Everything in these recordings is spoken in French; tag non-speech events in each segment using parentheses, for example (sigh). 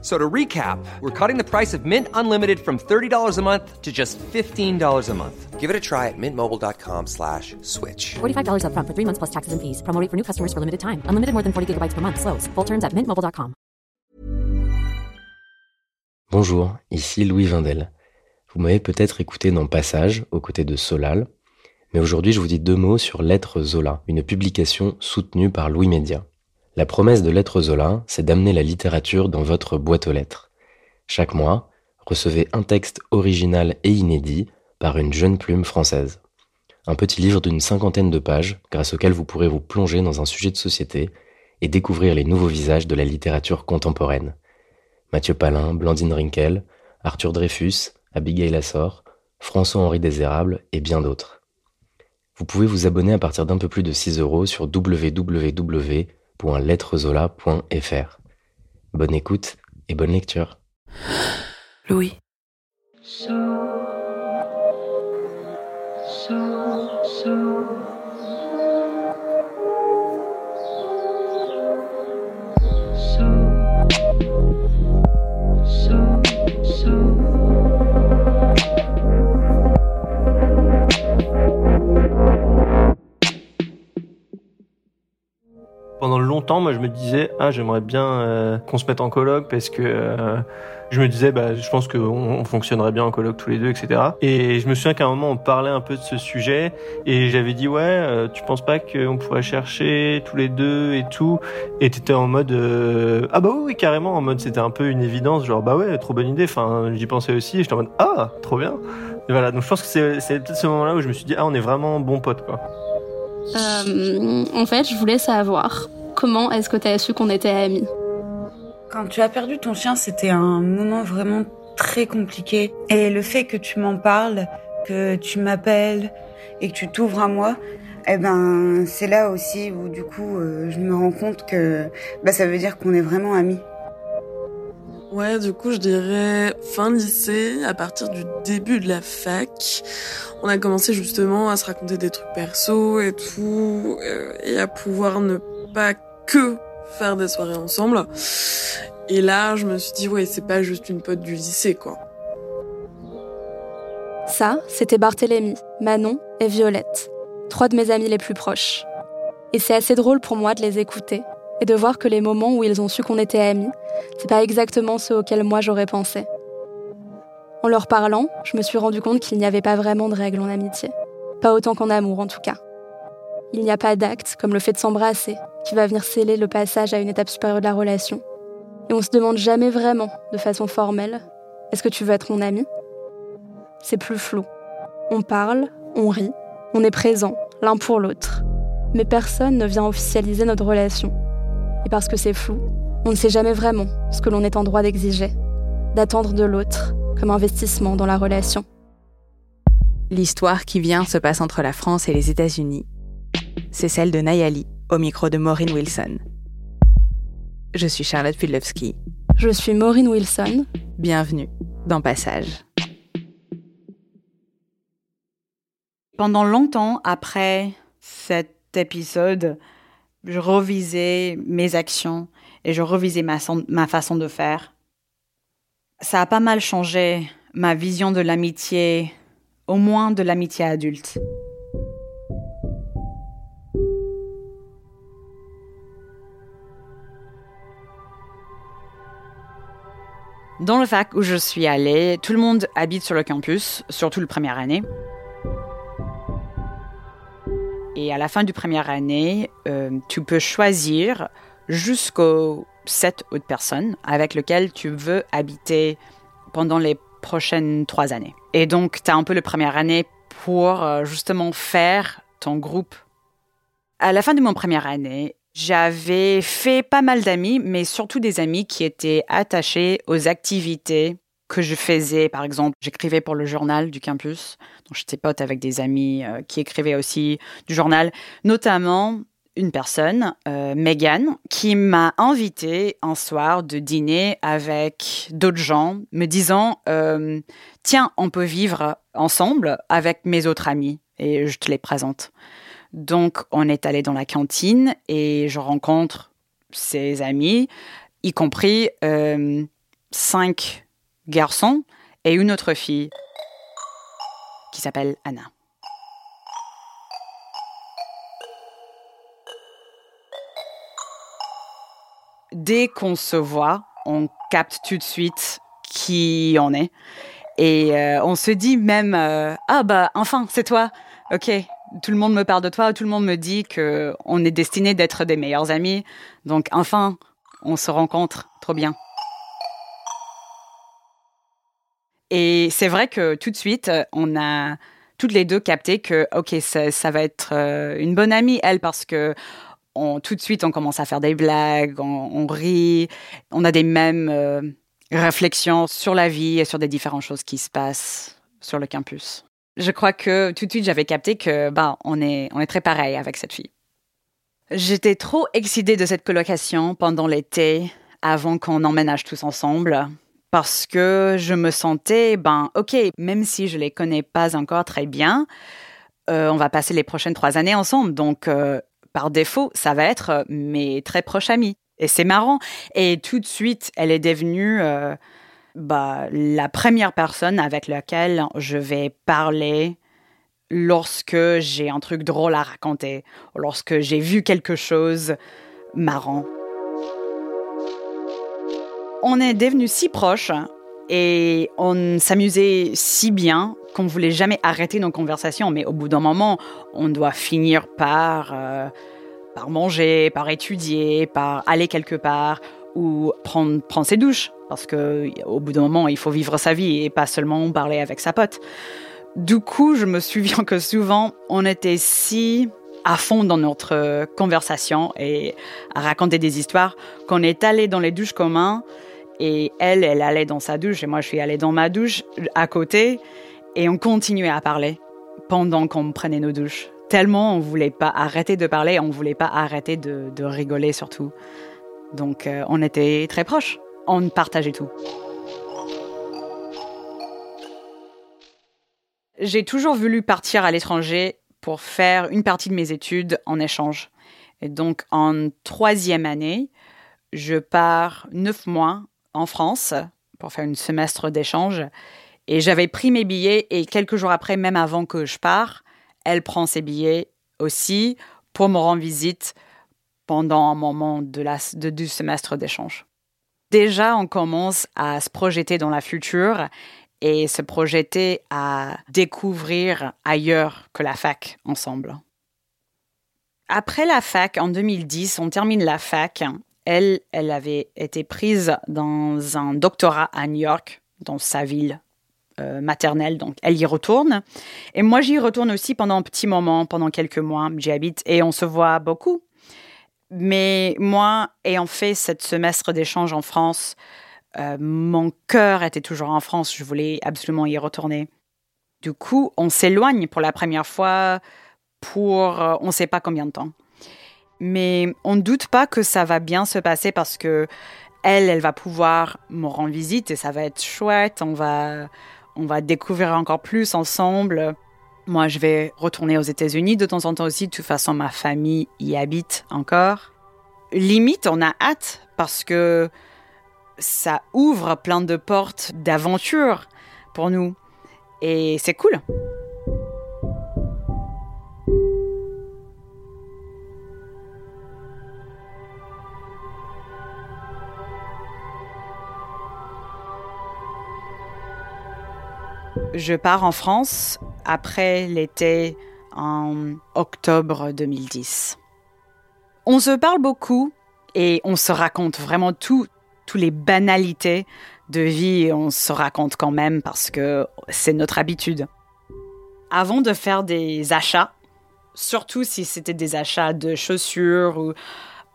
So to recap, we're cutting the price of Mint Unlimited from $30 a month to just $15 a month. Give it a try at mintmobile.com slash switch. $45 upfront for three months plus taxes and fees. Promo rate for new customers for limited time. Unlimited more than 40 gigabytes per month. Slows. Full terms at mintmobile.com. Bonjour, ici Louis Vindel. Vous m'avez peut-être écouté dans Passage, aux côtés de Solal, mais aujourd'hui je vous dis deux mots sur Lettres Zola, une publication soutenue par Louis Média. La promesse de Lettres Zola, c'est d'amener la littérature dans votre boîte aux lettres. Chaque mois, recevez un texte original et inédit par une jeune plume française. Un petit livre d'une cinquantaine de pages, grâce auquel vous pourrez vous plonger dans un sujet de société et découvrir les nouveaux visages de la littérature contemporaine. Mathieu Palin, Blandine Rinkel, Arthur Dreyfus, Abigail Assor, François-Henri Désérable et bien d'autres. Vous pouvez vous abonner à partir d'un peu plus de 6 euros sur www www.lettrezola.fr. Bonne écoute et bonne lecture. Louis. Pendant longtemps, moi, je me disais, ah, j'aimerais bien euh, qu'on se mette en colloque parce que euh, je me disais, bah, je pense qu'on on fonctionnerait bien en colloque tous les deux, etc. Et je me souviens qu'à un moment, on parlait un peu de ce sujet et j'avais dit, ouais, euh, tu penses pas qu'on pourrait chercher tous les deux et tout? Et t'étais en mode, ah bah oui, carrément, en mode, c'était un peu une évidence, genre, bah ouais, trop bonne idée. Enfin, j'y pensais aussi et j'étais en mode, ah, trop bien. Et voilà, donc je pense que c'est, c'est peut-être ce moment-là où je me suis dit, ah, on est vraiment bons potes, quoi. Euh, en fait, je voulais savoir comment est-ce que tu as su qu'on était amis. Quand tu as perdu ton chien, c'était un moment vraiment très compliqué. Et le fait que tu m'en parles, que tu m'appelles et que tu t'ouvres à moi, eh ben, c'est là aussi où du coup, euh, je me rends compte que bah, ça veut dire qu'on est vraiment amis. Ouais, du coup, je dirais fin lycée, à partir du début de la fac, on a commencé justement à se raconter des trucs perso et tout, euh, et à pouvoir ne pas que faire des soirées ensemble. Et là, je me suis dit, ouais, c'est pas juste une pote du lycée, quoi. Ça, c'était Barthélemy, Manon et Violette, trois de mes amis les plus proches. Et c'est assez drôle pour moi de les écouter et de voir que les moments où ils ont su qu'on était amis, c'est pas exactement ceux auxquels moi j'aurais pensé. En leur parlant, je me suis rendu compte qu'il n'y avait pas vraiment de règles en amitié. Pas autant qu'en amour en tout cas. Il n'y a pas d'acte, comme le fait de s'embrasser, qui va venir sceller le passage à une étape supérieure de la relation. Et on se demande jamais vraiment, de façon formelle, est-ce que tu veux être mon ami? C'est plus flou. On parle, on rit, on est présent, l'un pour l'autre. Mais personne ne vient officialiser notre relation. Et parce que c'est flou, on ne sait jamais vraiment ce que l'on est en droit d'exiger, d'attendre de l'autre comme investissement dans la relation. L'histoire qui vient se passe entre la France et les États-Unis. C'est celle de Nayali, au micro de Maureen Wilson. Je suis Charlotte Pudlowski. Je suis Maureen Wilson. Bienvenue dans Passage. Pendant longtemps après cet épisode, je revisais mes actions et je revisais ma, façon de faire. Ça a pas mal changé ma vision de l'amitié, au moins de l'amitié adulte. Dans le fac où je suis allée, tout le monde habite sur le campus, surtout le première année. Et à la fin du première année, euh, tu peux choisir jusqu'aux sept autres personnes avec lesquelles tu veux habiter pendant les prochaines trois années. Et donc, tu as un peu la première année pour euh, justement faire ton groupe. À la fin de mon première année, j'avais fait pas mal d'amis, mais surtout des amis qui étaient attachés aux activités que je faisais. Par exemple, j'écrivais pour le journal du campus. Donc, j'étais pote avec des amis euh, qui écrivaient aussi du journal. Notamment, une personne, euh, Megan, qui m'a invité un soir de dîner avec d'autres gens, me disant euh, Tiens, on peut vivre ensemble avec mes autres amis et je te les présente. Donc, on est allé dans la cantine et je rencontre ses amis, y compris euh, cinq garçons et une autre fille qui s'appelle Anna. Dès qu'on se voit, on capte tout de suite qui on est. Et euh, on se dit même euh, ah bah enfin c'est toi ok tout le monde me parle de toi tout le monde me dit que on est destiné d'être des meilleurs amis donc enfin on se rencontre trop bien et c'est vrai que tout de suite on a toutes les deux capté que ok ça, ça va être euh, une bonne amie elle parce que tout de suite on commence à faire des blagues on, rit on a des mêmes réflexion sur la vie et sur des différentes choses qui se passent sur le campus. Je crois que tout de suite j'avais capté que bah on est on est très pareil avec cette fille. J'étais trop excitée de cette colocation pendant l'été avant qu'on emménage tous ensemble parce que je me sentais ben ok même si je les connais pas encore très bien euh, on va passer les prochaines trois années ensemble donc euh, par défaut ça va être mes très proches amis et c'est marrant. Et tout de suite, elle est devenue euh, bah, la première personne avec laquelle je vais parler lorsque j'ai un truc drôle à raconter, lorsque j'ai vu quelque chose marrant. On est devenus si proches et on s'amusait si bien qu'on voulait jamais arrêter nos conversations. Mais au bout d'un moment, on doit finir par euh, par manger, par étudier, par aller quelque part ou prendre, prendre ses douches. Parce que au bout d'un moment, il faut vivre sa vie et pas seulement parler avec sa pote. Du coup, je me souviens (laughs) que souvent, on était si à fond dans notre conversation et à raconter des histoires qu'on est allé dans les douches communs et elle, elle allait dans sa douche et moi, je suis allée dans ma douche à côté et on continuait à parler pendant qu'on prenait nos douches tellement on voulait pas arrêter de parler, on voulait pas arrêter de, rigoler surtout. Donc euh, on était très proches, on partageait tout. J'ai toujours voulu partir à l'étranger pour faire une partie de mes études en échange. Et donc en troisième année, je pars neuf mois en France pour faire une semestre d'échange. Et j'avais pris mes billets et quelques jours après, même avant que je pars, elle prend ses billets aussi pour me rendre visite pendant un moment de la, du semestre d'échange. Déjà, on commence à se projeter dans la future et se projeter à découvrir ailleurs que la fac ensemble. Après la fac, en 2010, on termine la fac. Elle, avait été prise dans un doctorat à New York, dans sa ville euh, maternelle, donc elle y retourne. Et moi, j'y retourne aussi pendant un petit moment, pendant quelques mois. J'y habite et on se voit beaucoup. Mais moi, ayant fait cette semestre d'échange en France, euh, mon cœur était toujours en France. Je voulais absolument y retourner. Du coup, on s'éloigne pour la première fois pour euh, on ne sait pas combien de temps. Mais on ne doute pas que ça va bien se passer parce que elle, elle va pouvoir me rendre visite et ça va être chouette. On va, on va découvrir encore plus ensemble. Moi, je vais retourner aux États-Unis de temps en temps aussi. De toute façon, ma famille y habite encore. Limite, on a hâte parce que ça ouvre plein de portes d'aventure pour nous. Et c'est cool. Je pars en France après l'été en octobre 2010. On se parle beaucoup et on se raconte vraiment tout, toutes les banalités de vie, on se raconte quand même parce que c'est notre habitude. Avant de faire des achats, surtout si c'était des achats de chaussures ou,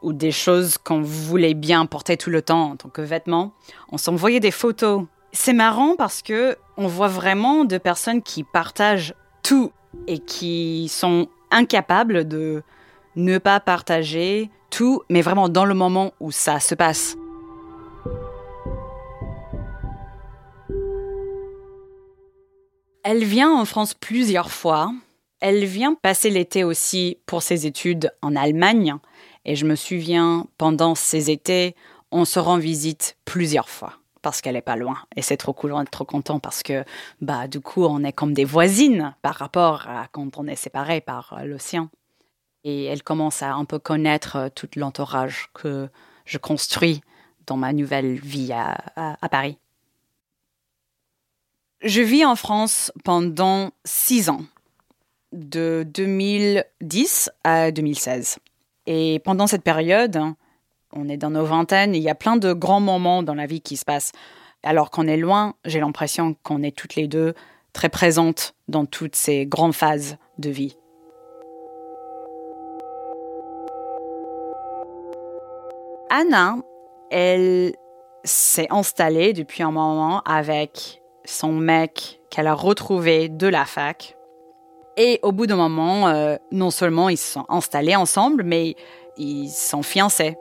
ou des choses qu'on voulait bien porter tout le temps en tant que vêtements, on s'envoyait des photos c'est marrant parce que on voit vraiment de personnes qui partagent tout et qui sont incapables de, ne pas partager tout, mais vraiment dans le moment où ça se passe. Elle vient en France plusieurs fois. Elle vient passer l'été aussi pour ses études en Allemagne. Et je me souviens, pendant ces étés, on se rend visite plusieurs fois parce qu'elle est pas loin. Et c'est trop cool, on est trop content parce que, bah, du coup, on est comme des voisines par rapport à quand on est séparés par euh, l'océan. Et elle commence à un peu connaître euh, tout l'entourage que je construis dans ma nouvelle vie à, à Paris. Je vis en France pendant six ans, de 2010 à 2016. Et pendant cette période, on est dans nos vingtaines, il y a plein de grands moments dans la vie qui se passent. Alors qu'on est loin, j'ai l'impression qu'on est toutes les deux très présentes dans toutes ces grandes phases de vie. Anna, elle s'est installée depuis un moment avec son mec qu'elle a retrouvé de la fac. Et au bout d'un moment, euh, non seulement ils se sont installés ensemble, mais ils sont fiancés.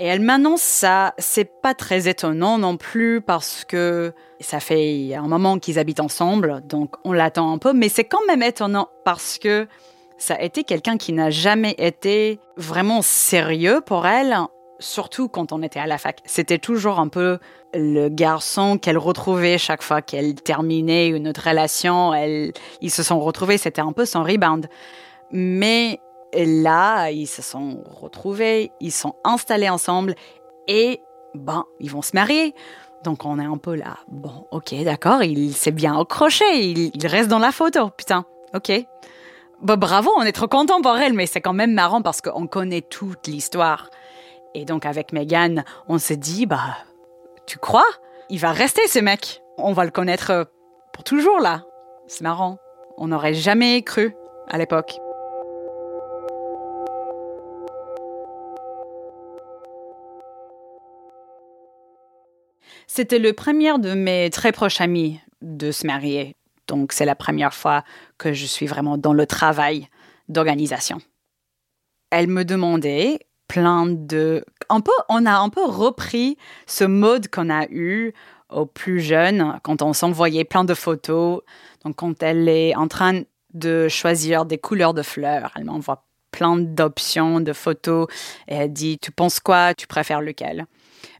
Et elle m'annonce ça, c'est pas très étonnant non plus parce que ça fait un moment qu'ils habitent ensemble, donc on l'attend un peu, mais c'est quand même étonnant parce que ça a été quelqu'un qui n'a jamais été vraiment sérieux pour elle surtout quand on était à la fac. C'était toujours un peu le garçon qu'elle retrouvait chaque fois qu'elle terminait une autre relation. Ils se sont retrouvés, c'était un peu son rebound. Mais là, ils se sont retrouvés, ils sont installés ensemble et ben, ils vont se marier. Donc on est un peu là. Bon, ok, d'accord, il s'est bien accroché, il, reste dans la photo, putain, ok. Bon, bravo, on est trop content pour elle, mais c'est quand même marrant parce qu'on connaît toute l'histoire. Et donc avec Megan, on s'est dit, bah, tu crois? Il va rester ce mec. On va le connaître euh, pour toujours là. C'est marrant. On n'aurait jamais cru à l'époque. C'était le premier de mes très proches amis de se marier. Donc c'est la première fois que je suis vraiment dans le travail d'organisation. Elle me demandait plein de... Peu, on a un peu repris ce mode qu'on a eu aux plus jeunes, quand on s'envoyait plein de photos. Donc, quand elle est en train de choisir des couleurs de fleurs, elle m'envoie plein d'options de photos et elle dit Tu penses quoi? Tu préfères lequel?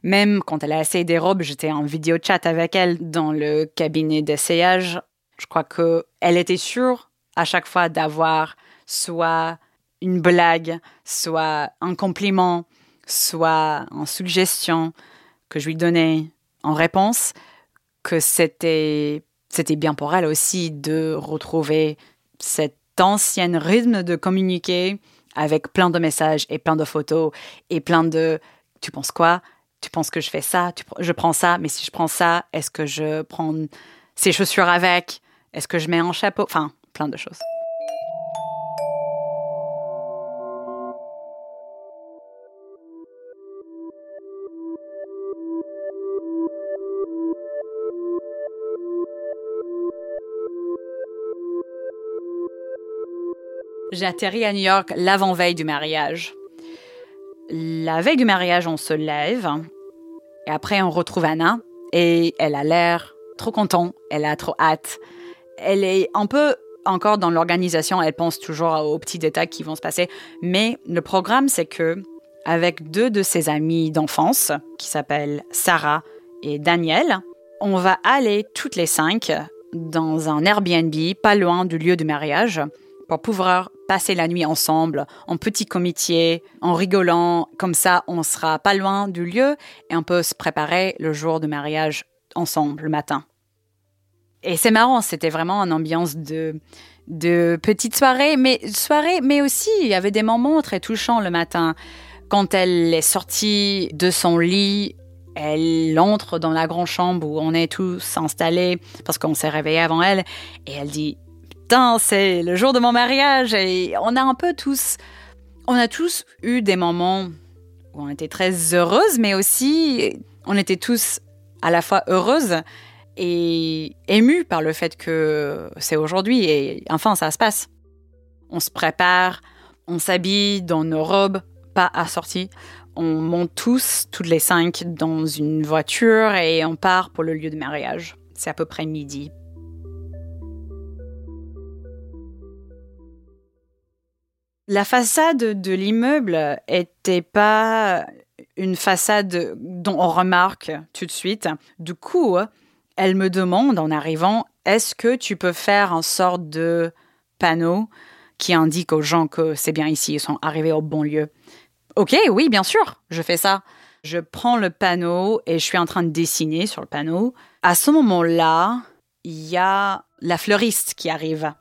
Même quand elle a essayé des robes, j'étais en vidéo chat avec elle dans le cabinet d'essayage. Je crois qu'elle était sûre à chaque fois d'avoir soit une blague, soit un compliment, soit une suggestion que je lui donnais en réponse, que c'était c'était bien pour elle aussi de retrouver cet ancien rythme de communiquer avec plein de messages et plein de photos et plein de tu penses quoi? Tu penses que je fais ça Je prends ça, mais si je prends ça, est-ce que je prends ces chaussures avec? Est-ce que je mets un chapeau? Enfin, plein de choses. J'ai atterri à New York l'avant-veille du mariage. La veille du mariage, on se lève et après on retrouve Anna et elle a l'air trop contente, elle a trop hâte. Elle est un peu encore dans l'organisation, elle pense toujours aux petits détails qui vont se passer, mais le programme c'est que avec deux de ses amis d'enfance qui s'appellent Sarah et Daniel, on va aller toutes les cinq dans un Airbnb pas loin du lieu du mariage pour pouvoir passer la nuit ensemble, en petit comité, en rigolant. Comme ça, on sera pas loin du lieu et on peut se préparer le jour du mariage ensemble le matin. Et c'est marrant, c'était vraiment une ambiance de, de petite soirée, mais soirée, mais aussi il y avait des moments très touchants le matin. Quand elle est sortie de son lit, elle entre dans la grande chambre où on est tous installés parce qu'on s'est réveillé avant elle et elle dit c'est le jour de mon mariage et on a un peu tous, on a tous eu des moments où on était très heureuses, mais aussi on était tous à la fois heureuses et émues par le fait que c'est aujourd'hui et enfin ça se passe. On se prépare, on s'habille dans nos robes, pas assorties. On monte tous, toutes les cinq, dans une voiture et on part pour le lieu de mariage. C'est à peu près midi. La façade de l'immeuble était pas une façade dont on remarque tout de suite. Du coup, elle me demande en arrivant, est-ce que tu peux faire un sort de panneau qui indique aux gens que c'est bien ici, ils sont arrivés au bon lieu? Ok, oui, bien sûr, je fais ça. Je prends le panneau et je suis en train de dessiner sur le panneau. À ce moment-là, il y a la fleuriste qui arrive.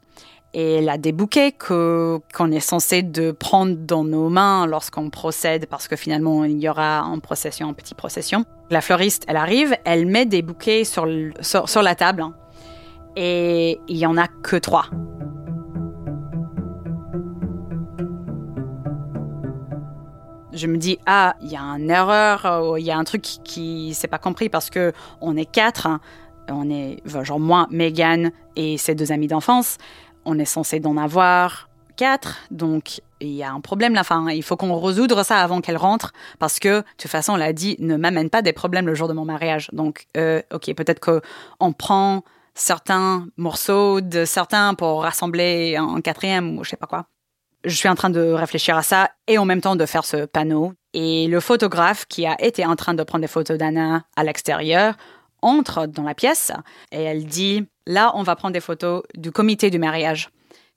Et elle a des bouquets que, qu'on est censé de prendre dans nos mains lorsqu'on procède, parce que finalement, il y aura en procession, en petite procession. La fleuriste, elle arrive, elle met des bouquets sur, sur, la table, hein. et il y en a que trois. je me dis ah il y a une erreur il y a un truc qui s'est pas compris parce que on est quatre hein. on est genre moi Megan et ses deux amis d'enfance on est censé d'en avoir quatre donc il y a un problème là. Enfin il faut qu'on résoudre ça avant qu'elle rentre parce que de toute façon elle a dit ne m'amène pas des problèmes le jour de mon mariage. Donc euh, ok peut-être que on prend certains morceaux de certains pour rassembler un quatrième ou je sais pas quoi. Je suis en train de réfléchir à ça et en même temps de faire ce panneau. Et le photographe qui a été en train de prendre des photos d'Anna à l'extérieur entre dans la pièce et elle dit là on va prendre des photos du comité du mariage.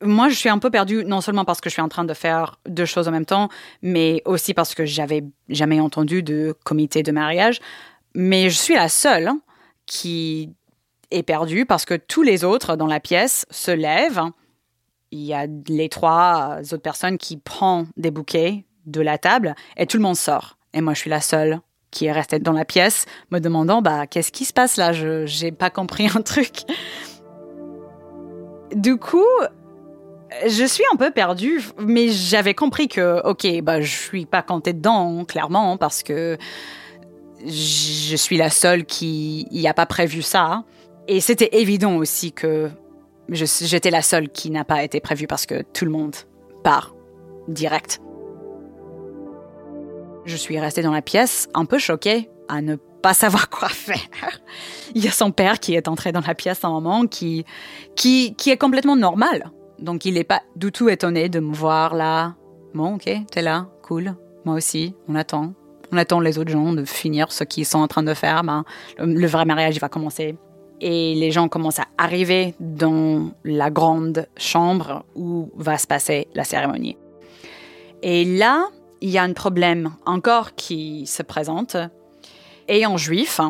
Moi je suis un peu perdue non seulement parce que je suis en train de faire deux choses en même temps, mais aussi parce que j'avais jamais entendu de comité de mariage. Mais je suis la seule qui est perdue parce que tous les autres dans la pièce se lèvent il y a les trois autres personnes qui prennent des bouquets de la table et tout le monde sort. Et moi, je suis la seule qui est restée dans la pièce, me demandant bah qu'est-ce qui se passe là? Je j'ai pas compris un truc. Du coup, je suis un peu perdue, mais j'avais compris que ok, bah je suis pas comptée dedans clairement parce que je suis la seule qui n'y a pas prévu ça. Et c'était évident aussi que J'étais la seule qui n'a pas été prévue parce que tout le monde part direct. Je suis restée dans la pièce, un peu choquée à ne pas savoir quoi faire. (laughs) Il y a son père qui est entré dans la pièce à un moment, qui, qui, qui est complètement normal. Donc il n'est pas du tout étonné de me voir là. Bon, ok, t'es là, cool. Moi aussi, on attend. On attend les autres gens de finir ce qu'ils sont en train de faire. Ben, le vrai mariage, va commencer et les gens commencent à arriver dans la grande chambre où va se passer la cérémonie. Et là, il y a un problème encore qui se présente. En juif,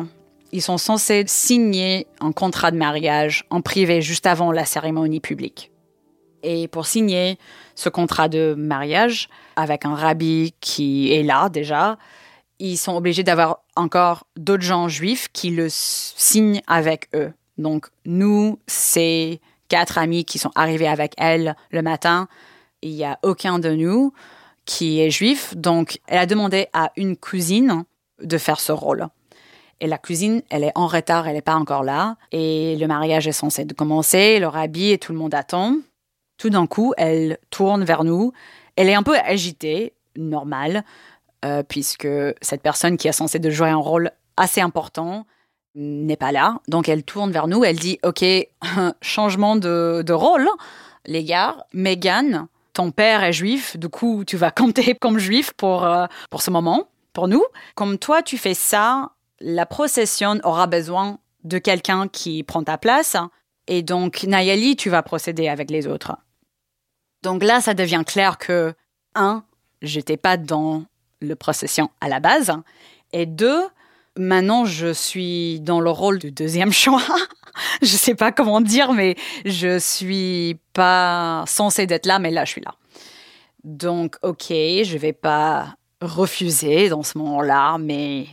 ils sont censés signer un contrat de mariage en privé juste avant la cérémonie publique. Et pour signer ce contrat de mariage avec un rabbi qui est là déjà, ils sont obligés d'avoir encore d'autres gens juifs qui le signent avec eux. Donc, nous, c'est quatre amis qui sont arrivés avec elle le matin. Il n'y a aucun de nous qui est juif. Donc, elle a demandé à une cousine de faire ce rôle. Et la cousine, elle est en retard, elle n'est pas encore là. Et le mariage est censé commencer, leur habit et tout le monde attend. Tout d'un coup, elle tourne vers nous. Elle est un peu agitée, normal. Euh, puisque cette personne qui est censée de jouer un rôle assez important n'est pas là. Donc elle tourne vers nous, elle dit Ok, (laughs) changement de, rôle, les gars. Megan, ton père est juif, du coup tu vas (laughs) compter comme juif pour, euh, pour ce moment, pour nous. Comme toi tu fais ça, la procession aura besoin de quelqu'un qui prend ta place. Et donc Nayeli, tu vas procéder avec les autres. Donc là, ça devient clair que, un, j'étais pas dans le procession à la base. Et deux, maintenant je suis dans le rôle du deuxième (laughs) choix. (laughs) je sais pas comment dire, mais je suis pas censée d'être là, mais là je suis là. Donc ok, je vais pas refuser dans ce moment-là, mais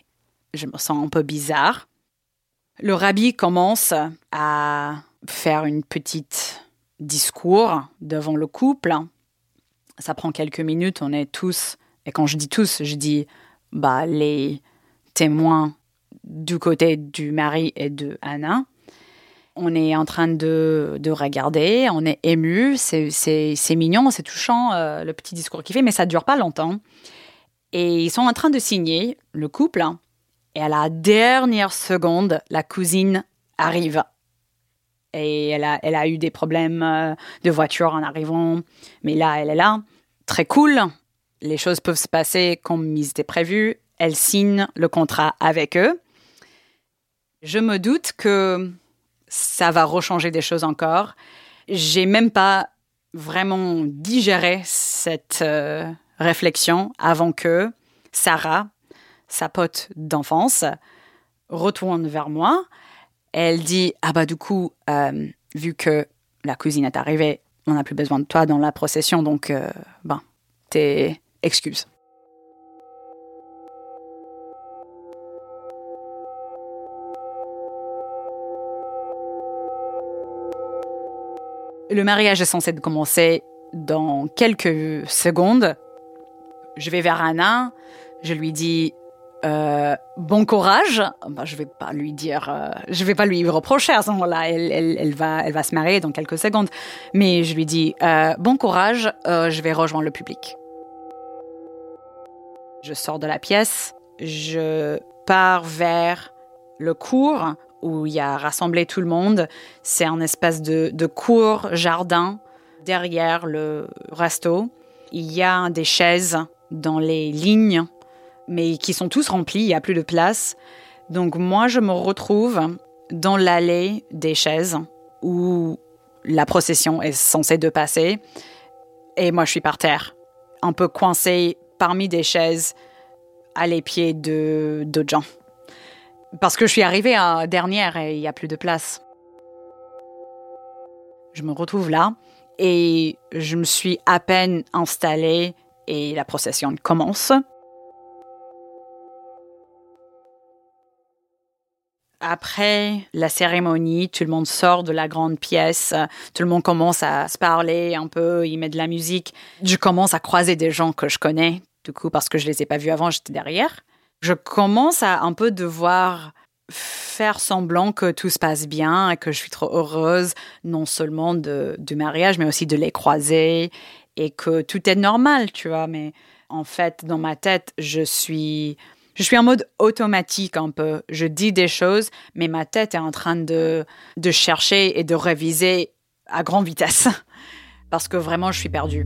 je me sens un peu bizarre. Le rabbi commence à faire une petite discours devant le couple. Ça prend quelques minutes, on est tous et quand je dis tous, je dis bah, les témoins du côté du mari et de Anna. On est en train de, de regarder, on est ému, c'est mignon, c'est touchant, euh, le petit discours qu'il fait, mais ça dure pas longtemps. Et ils sont en train de signer, le couple, hein, et à la dernière seconde, la cousine arrive. Et elle a, elle a eu des problèmes euh, de voiture en arrivant, mais là, elle est là. Très cool. Les choses peuvent se passer comme ils étaient prévus. Elle signe le contrat avec eux. Je me doute que ça va rechanger des choses encore. J'ai même pas vraiment digéré cette euh, réflexion avant que Sarah, sa pote d'enfance, retourne vers moi. Elle dit Ah, bah, du coup, euh, vu que la cousine est arrivée, on n'a plus besoin de toi dans la procession, donc, euh, ben, tes excuses. Le mariage est censé commencer dans quelques secondes. Je vais vers Anna, je lui dis euh, bon courage. Bah, je vais pas lui dire, euh, je vais pas lui reprocher à ce moment-là. Elle va se marier dans quelques secondes. Mais je lui dis euh, bon courage. euh, je vais rejoindre le public. Je sors de la pièce, je pars vers le cours où il y a rassemblé tout le monde. C'est un espèce de, de court jardin derrière le resto. Il y a des chaises dans les lignes, mais qui sont tous remplies, il n'y a plus de place. Donc moi, je me retrouve dans l'allée des chaises où la procession est censée de passer. Et moi, je suis par terre, un peu coincée parmi des chaises à les pieds de d'autres gens. Parce que je suis arrivée à dernière et il n'y a plus de place. Je me retrouve là et je me suis à peine installée et la procession commence. Après la cérémonie, tout le monde sort de la grande pièce, tout le monde commence à se parler un peu, il met de la musique. Je commence à croiser des gens que je connais, du coup, parce que je les ai pas vus avant, j'étais derrière. Je commence à un peu devoir faire semblant que tout se passe bien et que je suis trop heureuse, non seulement de, du mariage, mais aussi de les croiser et que tout est normal, tu vois. Mais en fait, dans ma tête, je suis, je suis en mode automatique un peu. Je dis des choses, mais ma tête est en train de, de chercher et de réviser à grande vitesse. (laughs) Parce que vraiment, je suis perdue.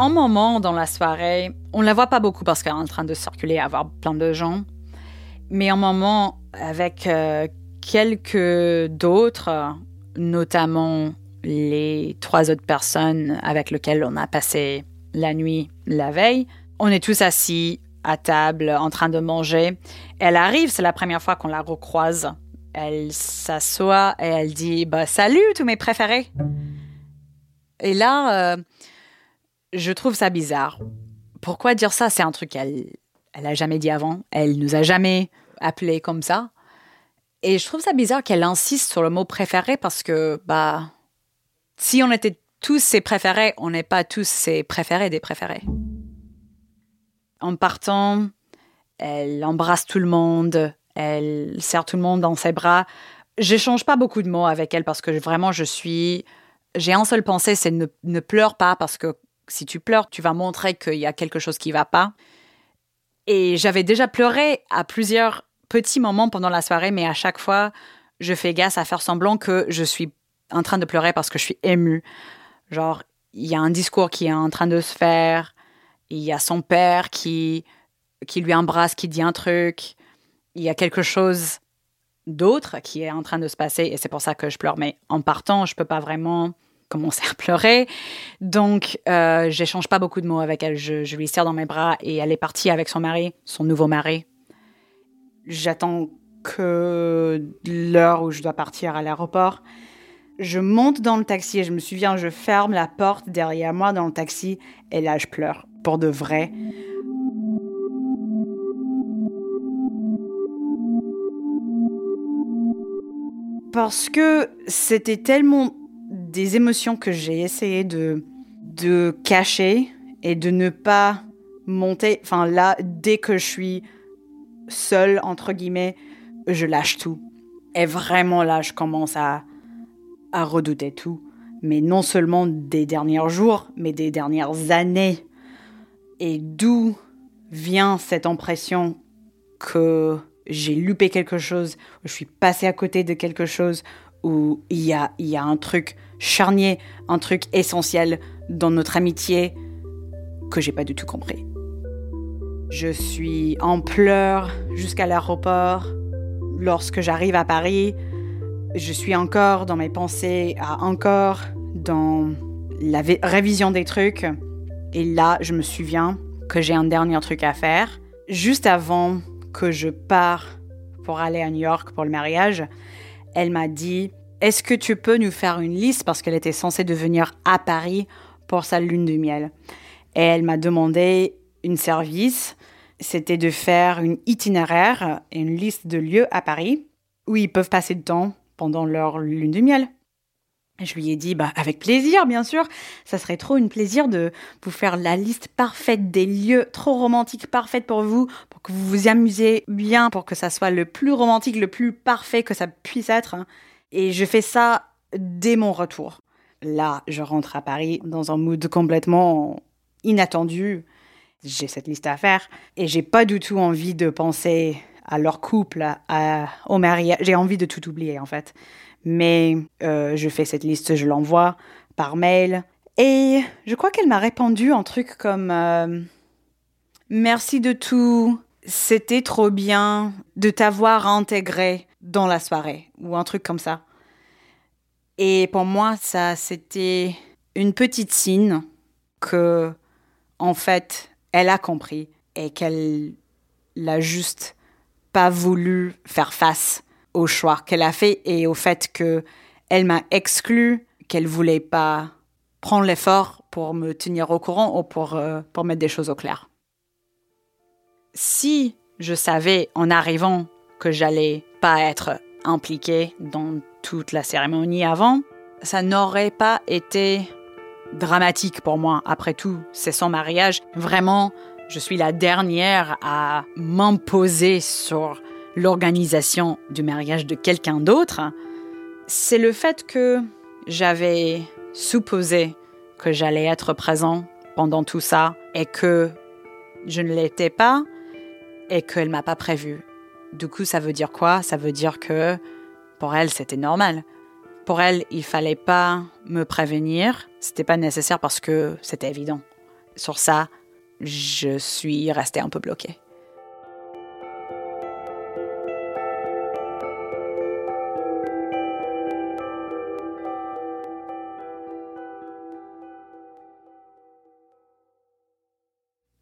Un moment dans la soirée, on la voit pas beaucoup parce qu'elle est en train de circuler, avoir plein de gens. Mais un moment avec euh, quelques d'autres, notamment les trois autres personnes avec lesquelles on a passé la nuit la veille, on est tous assis à table en train de manger. Elle arrive, c'est la première fois qu'on la recroise. Elle s'assoit et elle dit bah, Salut, tous mes préférés. Et là, euh, je trouve ça bizarre. Pourquoi dire ça? C'est un truc qu'elle elle a jamais dit avant. Elle nous a jamais appelé comme ça. Et je trouve ça bizarre qu'elle insiste sur le mot préféré parce que bah si on était tous ses préférés, on n'est pas tous ses préférés des préférés. En partant, elle embrasse tout le monde, elle serre tout le monde dans ses bras. J'échange pas beaucoup de mots avec elle parce que vraiment je suis j'ai un seul pensée, c'est ne, ne pleure pas parce que si tu pleures, tu vas montrer qu'il y a quelque chose qui va pas. Et j'avais déjà pleuré à plusieurs petits moments pendant la soirée, mais à chaque fois, je fais gaffe à faire semblant que je suis en train de pleurer parce que je suis émue. Genre, il y a un discours qui est en train de se faire, il y a son père qui, qui lui embrasse, qui dit un truc, il y a quelque chose d'autre qui est en train de se passer et c'est pour ça que je pleure. Mais en partant, je peux pas vraiment commencer à pleurer. Donc, euh, j'échange pas beaucoup de mots avec elle. Je, je lui serre dans mes bras et elle est partie avec son mari, son nouveau mari. J'attends que l'heure où je dois partir à l'aéroport. Je monte dans le taxi et je me souviens, je ferme la porte derrière moi dans le taxi et là, je pleure pour de vrai. Parce que c'était tellement des émotions que j'ai essayé de, de cacher et de ne pas monter. Enfin, là, dès que je suis seule, entre guillemets, je lâche tout. Et vraiment là, je commence à, à redouter tout. Mais non seulement des derniers jours, mais des dernières années. Et d'où vient cette impression que j'ai loupé quelque chose, je suis passé à côté de quelque chose, où il y a, y a un truc charnier, un truc essentiel dans notre amitié que j'ai pas du tout compris. Je suis en pleurs jusqu'à l'aéroport. Lorsque j'arrive à Paris, je suis encore dans mes pensées, encore dans la révision des trucs. Et là, je me souviens que j'ai un dernier truc à faire. Juste avant que je pars pour aller à New York pour le mariage, elle m'a dit Est-ce que tu peux nous faire une liste Parce qu'elle était censée de venir à Paris pour sa lune de miel. Et elle m'a demandé une service c'était de faire une itinéraire et une liste de lieux à Paris où ils peuvent passer de temps pendant leur lune de miel. Je lui ai dit, bah, avec plaisir, bien sûr. Ça serait trop une plaisir de vous faire la liste parfaite des lieux trop romantiques, parfaits pour vous, pour que vous vous amusez bien, pour que ça soit le plus romantique, le plus parfait que ça puisse être. Et je fais ça dès mon retour. Là, je rentre à Paris dans un mood complètement inattendu. J'ai cette liste à faire et j'ai pas du tout envie de penser à leur couple, à, au mariage. J'ai envie de tout oublier en fait. Mais euh, je fais cette liste, je l'envoie par mail. Et je crois qu'elle m'a répondu un truc comme euh, Merci de tout, c'était trop bien de t'avoir intégré dans la soirée, ou un truc comme ça. Et pour moi, ça, c'était une petite signe que, en fait, elle a compris et qu'elle l'a juste pas voulu faire face au choix qu'elle a fait et au fait que elle m'a exclu, qu'elle voulait pas prendre l'effort pour me tenir au courant ou pour, euh, pour mettre des choses au clair. Si je savais en arrivant que j'allais pas être impliquée dans toute la cérémonie avant, ça n'aurait pas été dramatique pour moi. Après tout, c'est son mariage. Vraiment, je suis la dernière à m'imposer sur l'organisation du mariage de quelqu'un d'autre. C'est le fait que j'avais supposé que j'allais être présent pendant tout ça et que je ne l'étais pas et qu'elle m'a pas prévu. Du coup, ça veut dire quoi? Ça veut dire que pour elle, c'était normal. Pour elle, il fallait pas me prévenir. C'était pas nécessaire parce que c'était évident. Sur ça, je suis restée un peu bloquée.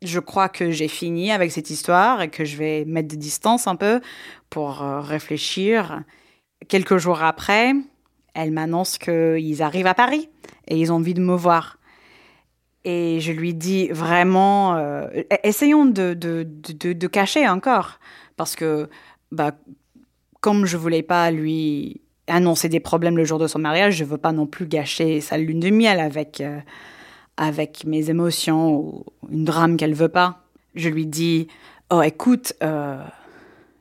Je crois que j'ai fini avec cette histoire et que je vais mettre des distances un peu pour euh, réfléchir. Quelques jours après, elle m'annonce qu'ils arrivent à Paris et ils ont envie de me voir. Et je lui dis vraiment, euh, essayons de, de, de, cacher encore, parce que bah, comme je voulais pas lui annoncer des problèmes le jour de son mariage, je veux pas non plus gâcher sa lune de miel avec, euh, avec mes émotions ou une drame qu'elle veut pas. Je lui dis, oh écoute, euh,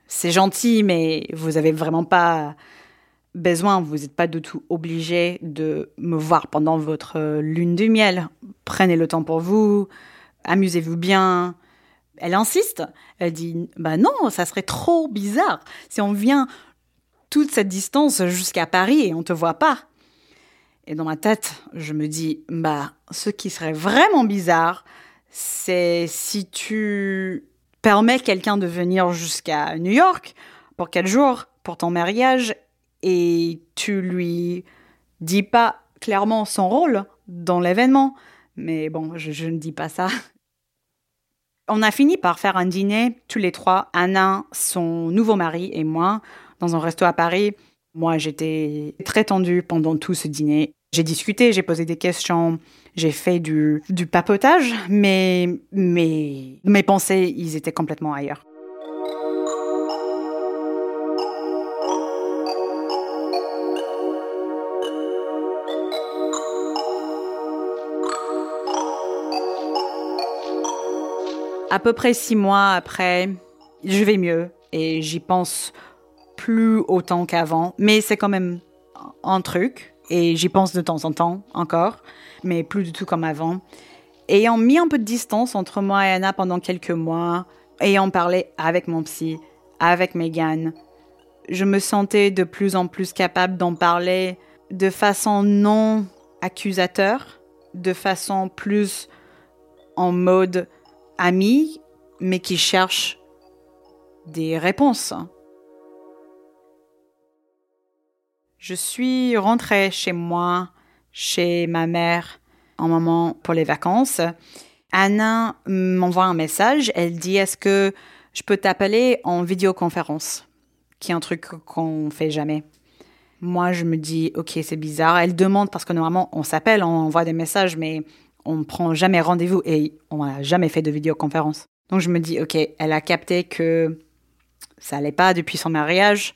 c'est gentil, mais vous avez vraiment pas besoin, vous n'êtes pas du tout obligé de me voir pendant votre euh, lune de miel. Prenez le temps pour vous, amusez-vous bien. Elle insiste, elle dit Bah non, ça serait trop bizarre si on vient toute cette distance jusqu'à Paris et on te voit pas. Et dans ma tête, je me dis Bah, ce qui serait vraiment bizarre, c'est si tu permets quelqu'un de venir jusqu'à New York pour quatre jours pour ton mariage et tu lui dis pas clairement son rôle dans l'événement. Mais bon, je, ne dis pas ça. On a fini par faire un dîner, tous les trois, Anna, son nouveau mari et moi, dans un resto à Paris. Moi, j'étais très tendue pendant tout ce dîner. J'ai discuté, j'ai posé des questions, j'ai fait du, papotage, mais, mais mes pensées, ils étaient complètement ailleurs. À peu près six mois après, je vais mieux. et j'y pense plus autant qu'avant, mais c'est quand même un truc et j'y pense de temps en temps encore, mais plus du tout comme avant. Ayant mis un peu de distance entre moi et Anna pendant quelques mois, ayant parlé avec mon psy, avec Megan, je me sentais de plus en plus capable d'en parler de façon non accusateur, de façon plus en mode ami, mais qui cherche des réponses. Je suis rentrée chez moi, chez ma mère, un moment pour les vacances. Anna m'envoie un message. Elle dit Est-ce que je peux t'appeler en vidéoconférence? Qui est un truc qu'on fait jamais. Moi, je me dis Ok, c'est bizarre. Elle demande parce que normalement, on s'appelle, on envoie des messages, mais on ne prend jamais rendez-vous et on n'a jamais fait de vidéoconférence. Donc, je me dis Ok, elle a capté que ça allait pas depuis son mariage.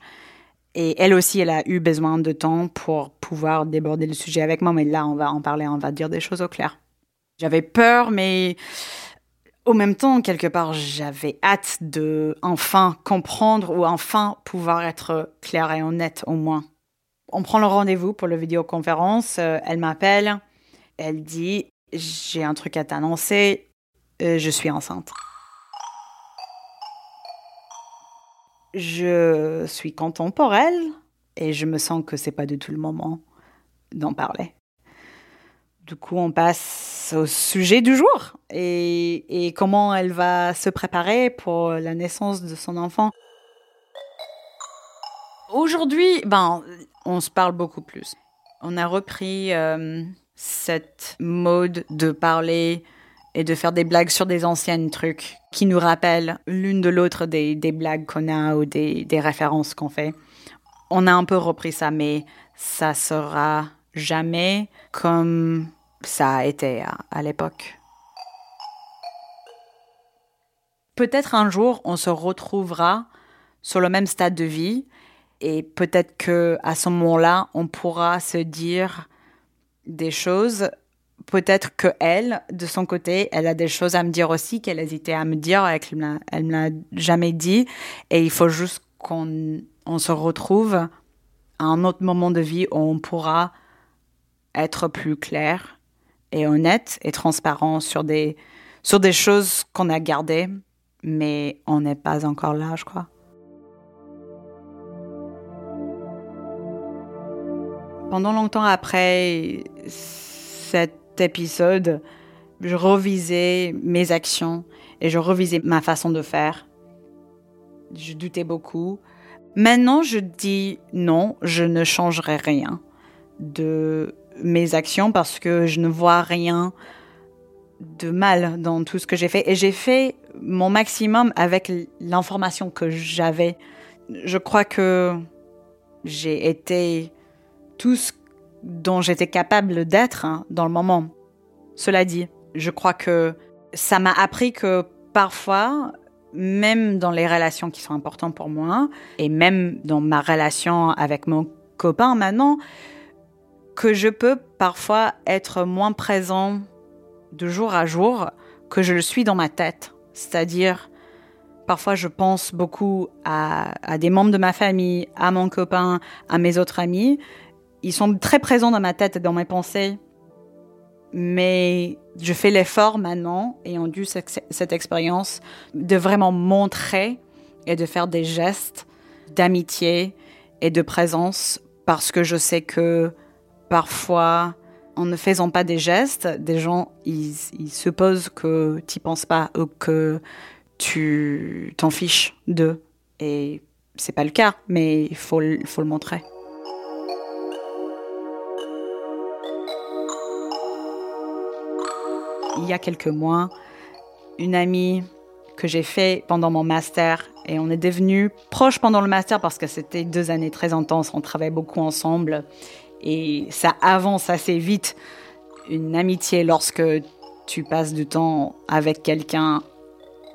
Et elle aussi, elle a eu besoin de temps pour pouvoir déborder le sujet avec moi. Mais là, on va en parler, on va dire des choses au clair. J'avais peur, mais au même temps, quelque part, j'avais hâte de enfin comprendre ou enfin pouvoir être clair et honnête au moins. On prend le rendez-vous pour la vidéoconférence. Euh, elle m'appelle. Elle dit J'ai un truc à t'annoncer. Euh, je suis enceinte. Je suis contemporaine et je me sens que c'est pas du tout le moment d'en parler. Du coup, on passe au sujet du jour et, comment elle va se préparer pour la naissance de son enfant. Aujourd'hui, ben, on se parle beaucoup plus. On a repris euh, cette mode de parler et de faire des blagues sur des anciennes trucs qui nous rappellent l'une de l'autre des, blagues qu'on a ou des, des références qu'on fait. On a un peu repris ça, mais ça sera jamais comme ça a été à, à l'époque. Peut-être un jour on se retrouvera sur le même stade de vie et peut-être que à ce moment-là on pourra se dire des choses peut-être que elle, de son côté, elle a des choses à me dire aussi qu'elle hésitait à me dire et qu'elle me l'a, jamais dit. Et il faut juste qu'on on se retrouve à un autre moment de vie où on pourra être plus clair et honnête et transparent sur des, sur des choses qu'on a gardées, mais on n'est pas encore là, je crois. Pendant longtemps après cette épisode, je revisais mes actions et je revisais ma façon de faire. Je doutais beaucoup. Maintenant, je dis non, je ne changerai rien de mes actions parce que je ne vois rien de mal dans tout ce que j'ai fait. Et j'ai fait mon maximum avec l'information que j'avais. Je crois que j'ai été tout ce dont j'étais capable d'être hein, dans le moment. Cela dit, je crois que ça m'a appris que parfois, même dans les relations qui sont importantes pour moi, et même dans ma relation avec mon copain maintenant, que je peux parfois être moins présent de jour à jour que je le suis dans ma tête. C'est-à-dire, parfois je pense beaucoup à, à, des membres de ma famille, à mon copain, à mes autres amis, ils sont très présents dans ma tête et dans mes pensées. Mais je fais l'effort maintenant, ayant dû cette, expérience, de vraiment montrer et de faire des gestes d'amitié et de présence parce que je sais que parfois, en ne faisant pas des gestes, des gens, ils, ils supposent que tu penses pas ou que tu t'en fiches d'eux. Et c'est pas le cas, mais il faut le montrer. Il y a quelques mois, une amie que j'ai fait pendant mon master et on est devenus proches pendant le master parce que c'était deux années très intenses, on travaillait beaucoup ensemble. Et ça avance assez vite. Une amitié lorsque tu passes du temps avec quelqu'un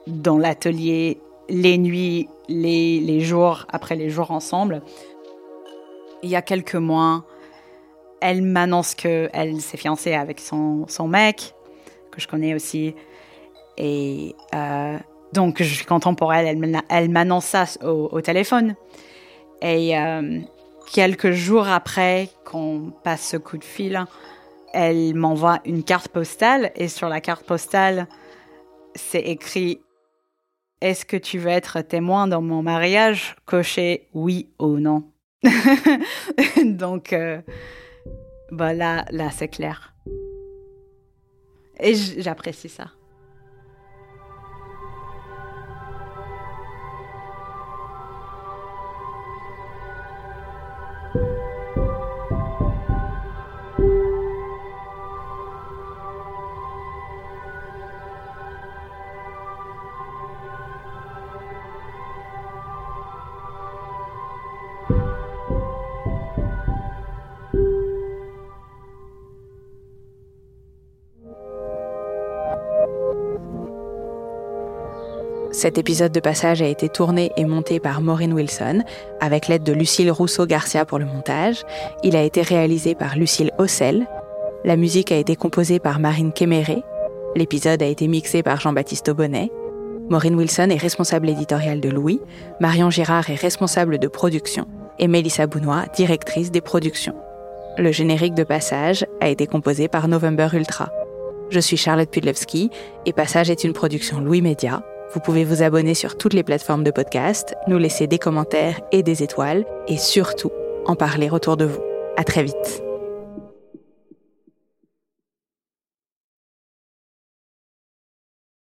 dans l'atelier les nuits, les, les jours après les jours ensemble. Il y a quelques mois, elle m'annonce qu'elle s'est fiancée avec son, son mec je connais aussi. Et euh, Donc, je suis contente pour elle. Elle, m'annonce ça au, téléphone. Et euh, quelques jours après qu'on passe ce coup de fil, elle m'envoie une carte postale. Et sur la carte postale, c'est écrit Est-ce que tu veux être témoin dans mon mariage? Cocher oui ou non? (laughs) Donc, euh, bah là, là c'est clair. Et j'apprécie ça. Cet épisode de passage a été tourné et monté par Maureen Wilson, avec l'aide de Lucille Rousseau-Garcia pour le montage. Il a été réalisé par Lucille Ossel. La musique a été composée par Marine Kéméré. L'épisode a été mixé par Jean-Baptiste Aubonnet. Maureen Wilson est responsable éditoriale de Louis. Marion Girard est responsable de production. Et Mélissa Bounois, directrice des productions. Le générique de passage a été composé par November Ultra. Je suis Charlotte Pudlewski et Passage est une production Louis Média vous pouvez vous abonner sur toutes les plateformes de podcast, nous laisser des commentaires et des étoiles, et surtout en parler autour de vous. À très vite.